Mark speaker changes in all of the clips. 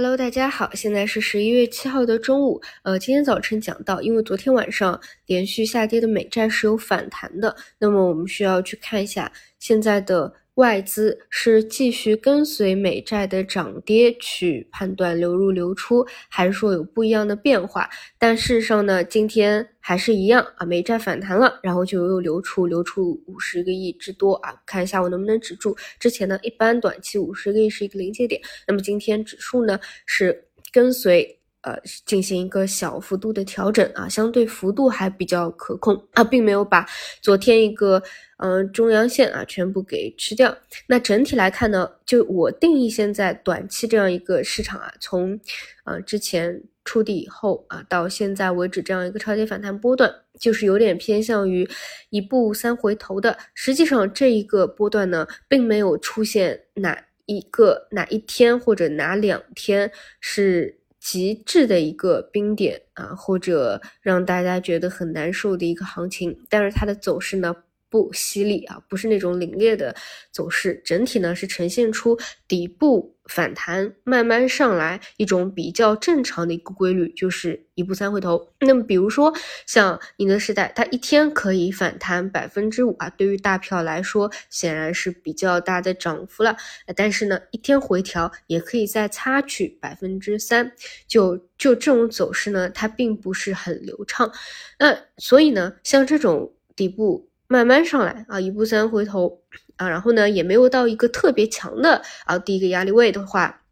Speaker 1: Hello，大家好，现在是十一月七号的中午。呃，今天早晨讲到，因为昨天晚上连续下跌的美债是有反弹的，那么我们需要去看一下现在的。外资是继续跟随美债的涨跌去判断流入流出，还是说有不一样的变化？但事实上呢，今天还是一样啊，美债反弹了，然后就又流出，流出五十个亿之多啊。看一下我能不能止住。之前呢，一般短期五十个亿是一个临界点，那么今天指数呢是跟随呃进行一个小幅度的调整啊，相对幅度还比较可控啊，并没有把昨天一个。嗯，中阳线啊，全部给吃掉。那整体来看呢，就我定义现在短期这样一个市场啊，从啊之前触底以后啊，到现在为止这样一个超跌反弹波段，就是有点偏向于一步三回头的。实际上这一个波段呢，并没有出现哪一个哪一天或者哪两天是极致的一个冰点啊，或者让大家觉得很难受的一个行情，但是它的走势呢。不犀利啊，不是那种凛冽的走势，整体呢是呈现出底部反弹，慢慢上来一种比较正常的一个规律，就是一步三回头。那么比如说像宁德时代，它一天可以反弹百分之五啊，对于大票来说显然是比较大的涨幅了。但是呢，一天回调也可以再擦去百分之三，就就这种走势呢，它并不是很流畅。那所以呢，像这种底部。慢慢上来啊，一步三回头啊，然后呢，也没有到一个特别强的啊第一个压力位的话。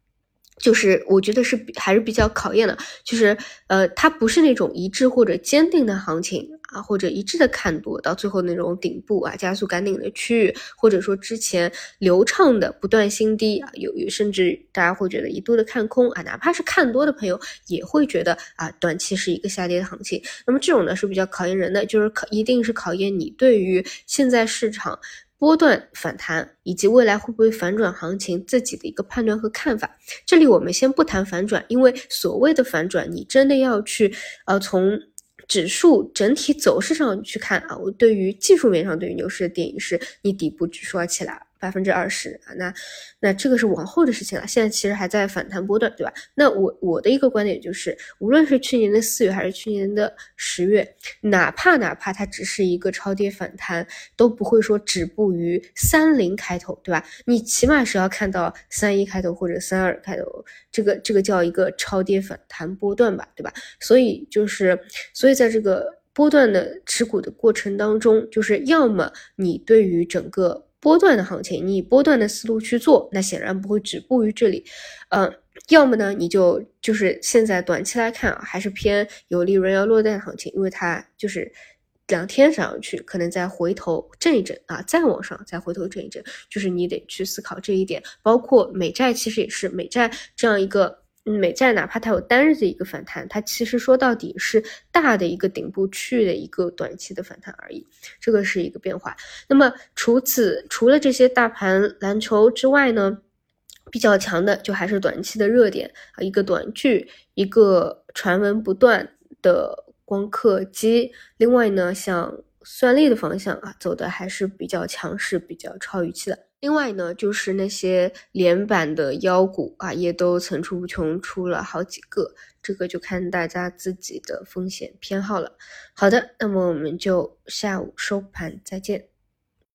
Speaker 1: 就是我觉得是还是比较考验的，就是呃，它不是那种一致或者坚定的行情啊，或者一致的看多到最后那种顶部啊加速赶顶的区域，或者说之前流畅的不断新低啊，有有甚至大家会觉得一度的看空啊，哪怕是看多的朋友也会觉得啊，短期是一个下跌的行情。那么这种呢是比较考验人的，就是考一定是考验你对于现在市场。波段反弹以及未来会不会反转行情，自己的一个判断和看法。这里我们先不谈反转，因为所谓的反转，你真的要去呃从指数整体走势上去看啊。我对于技术面上对于牛市的定义是，你底部指数要起来。百分之二十啊，那那这个是往后的事情了。现在其实还在反弹波段，对吧？那我我的一个观点就是，无论是去年的四月还是去年的十月，哪怕哪怕它只是一个超跌反弹，都不会说止步于三零开头，对吧？你起码是要看到三一开头或者三二开头，这个这个叫一个超跌反弹波段吧，对吧？所以就是，所以在这个波段的持股的过程当中，就是要么你对于整个。波段的行情，你以波段的思路去做，那显然不会止步于这里。嗯，要么呢，你就就是现在短期来看啊，还是偏有利润要落袋的行情，因为它就是两天涨上去，可能再回头震一震啊，再往上再回头震一震，就是你得去思考这一点。包括美债，其实也是美债这样一个。美债哪怕它有单日的一个反弹，它其实说到底是大的一个顶部区域的一个短期的反弹而已，这个是一个变化。那么除此除了这些大盘蓝筹之外呢，比较强的就还是短期的热点啊，一个短剧，一个传闻不断的光刻机。另外呢，像算力的方向啊，走的还是比较强势，比较超预期的。另外呢，就是那些连板的妖股啊，也都层出不穷，出了好几个，这个就看大家自己的风险偏好了。好的，那么我们就下午收盘再见。